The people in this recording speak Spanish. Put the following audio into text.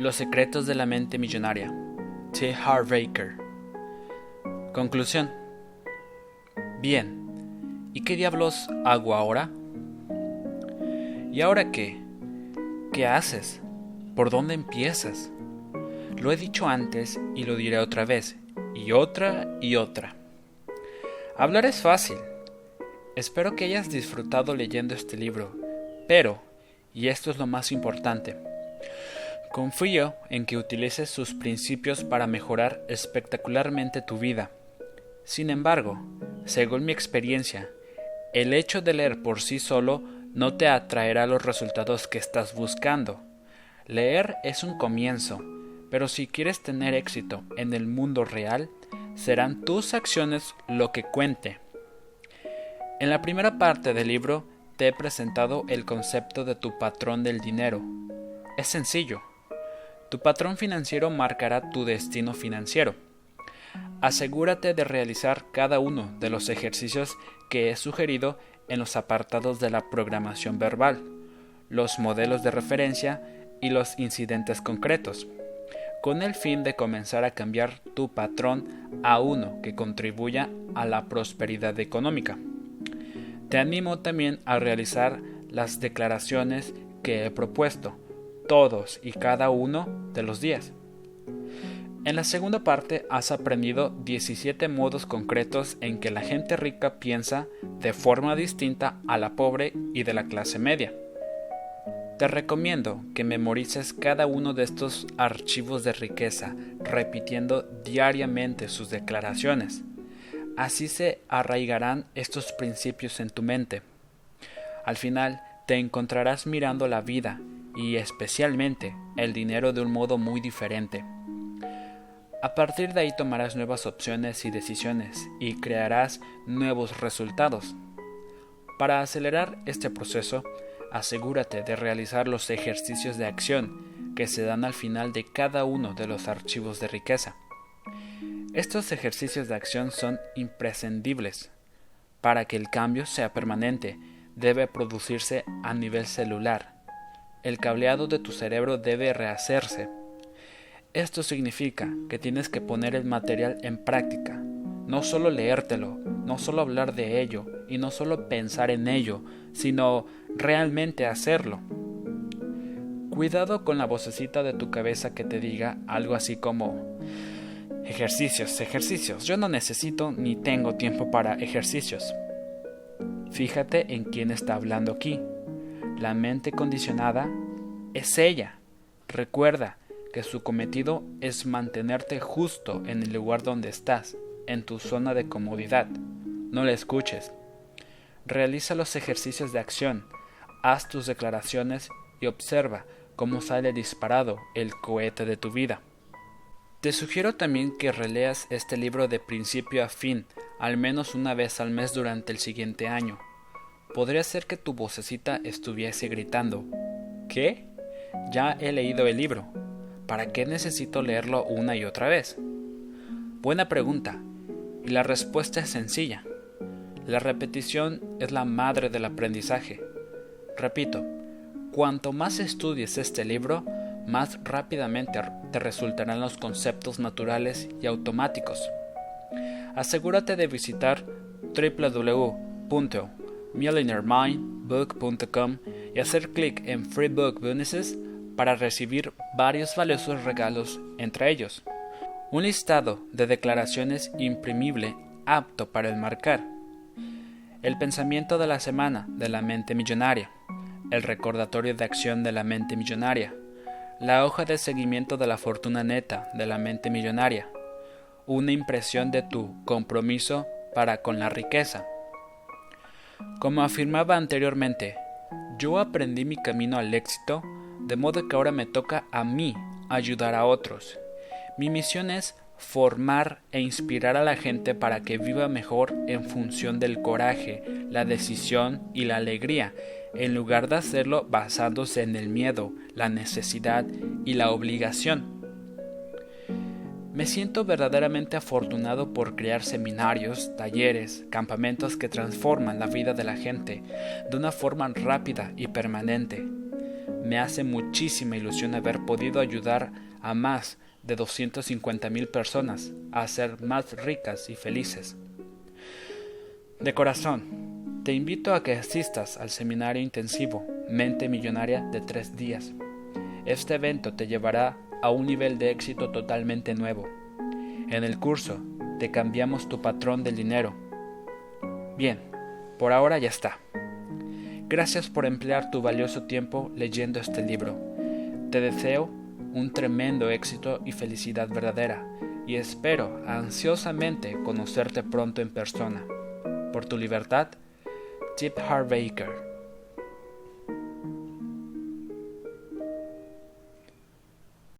Los secretos de la mente millonaria. T. Harv Baker. Conclusión. Bien, ¿y qué diablos hago ahora? ¿Y ahora qué? ¿Qué haces? ¿Por dónde empiezas? Lo he dicho antes y lo diré otra vez, y otra y otra. Hablar es fácil. Espero que hayas disfrutado leyendo este libro, pero, y esto es lo más importante, confío en que utilices sus principios para mejorar espectacularmente tu vida. Sin embargo, según mi experiencia, el hecho de leer por sí solo no te atraerá los resultados que estás buscando. Leer es un comienzo, pero si quieres tener éxito en el mundo real, serán tus acciones lo que cuente. En la primera parte del libro te he presentado el concepto de tu patrón del dinero. Es sencillo. Tu patrón financiero marcará tu destino financiero. Asegúrate de realizar cada uno de los ejercicios que he sugerido en los apartados de la programación verbal, los modelos de referencia y los incidentes concretos con el fin de comenzar a cambiar tu patrón a uno que contribuya a la prosperidad económica. Te animo también a realizar las declaraciones que he propuesto todos y cada uno de los días. En la segunda parte has aprendido 17 modos concretos en que la gente rica piensa de forma distinta a la pobre y de la clase media. Te recomiendo que memorices cada uno de estos archivos de riqueza, repitiendo diariamente sus declaraciones. Así se arraigarán estos principios en tu mente. Al final, te encontrarás mirando la vida y especialmente el dinero de un modo muy diferente. A partir de ahí tomarás nuevas opciones y decisiones y crearás nuevos resultados. Para acelerar este proceso, asegúrate de realizar los ejercicios de acción que se dan al final de cada uno de los archivos de riqueza. Estos ejercicios de acción son imprescindibles. Para que el cambio sea permanente, debe producirse a nivel celular. El cableado de tu cerebro debe rehacerse. Esto significa que tienes que poner el material en práctica, no solo leértelo, no solo hablar de ello y no solo pensar en ello, sino realmente hacerlo. Cuidado con la vocecita de tu cabeza que te diga algo así como ejercicios, ejercicios. Yo no necesito ni tengo tiempo para ejercicios. Fíjate en quién está hablando aquí. La mente condicionada es ella. Recuerda que su cometido es mantenerte justo en el lugar donde estás, en tu zona de comodidad. No la escuches. Realiza los ejercicios de acción haz tus declaraciones y observa cómo sale disparado el cohete de tu vida. Te sugiero también que releas este libro de principio a fin, al menos una vez al mes durante el siguiente año. Podría ser que tu vocecita estuviese gritando ¿Qué? Ya he leído el libro. ¿Para qué necesito leerlo una y otra vez? Buena pregunta. Y la respuesta es sencilla. La repetición es la madre del aprendizaje. Repito, cuanto más estudies este libro, más rápidamente te resultarán los conceptos naturales y automáticos. Asegúrate de visitar www.millionaireMindBook.com y hacer clic en Free Book Bonuses para recibir varios valiosos regalos, entre ellos un listado de declaraciones imprimible apto para el marcar, el pensamiento de la semana de la mente millonaria, el recordatorio de acción de la mente millonaria, la hoja de seguimiento de la fortuna neta de la mente millonaria, una impresión de tu compromiso para con la riqueza. Como afirmaba anteriormente, yo aprendí mi camino al éxito, de modo que ahora me toca a mí ayudar a otros. Mi misión es formar e inspirar a la gente para que viva mejor en función del coraje, la decisión y la alegría, en lugar de hacerlo basándose en el miedo, la necesidad y la obligación. Me siento verdaderamente afortunado por crear seminarios, talleres, campamentos que transforman la vida de la gente de una forma rápida y permanente. me hace muchísima ilusión haber podido ayudar a más de 250 mil personas a ser más ricas y felices. De corazón, te invito a que asistas al seminario intensivo Mente Millonaria de tres días. Este evento te llevará a un nivel de éxito totalmente nuevo. En el curso te cambiamos tu patrón del dinero. Bien, por ahora ya está. Gracias por emplear tu valioso tiempo leyendo este libro. Te deseo un tremendo éxito y felicidad verdadera, y espero ansiosamente conocerte pronto en persona. Por tu libertad, Chip Harbaker.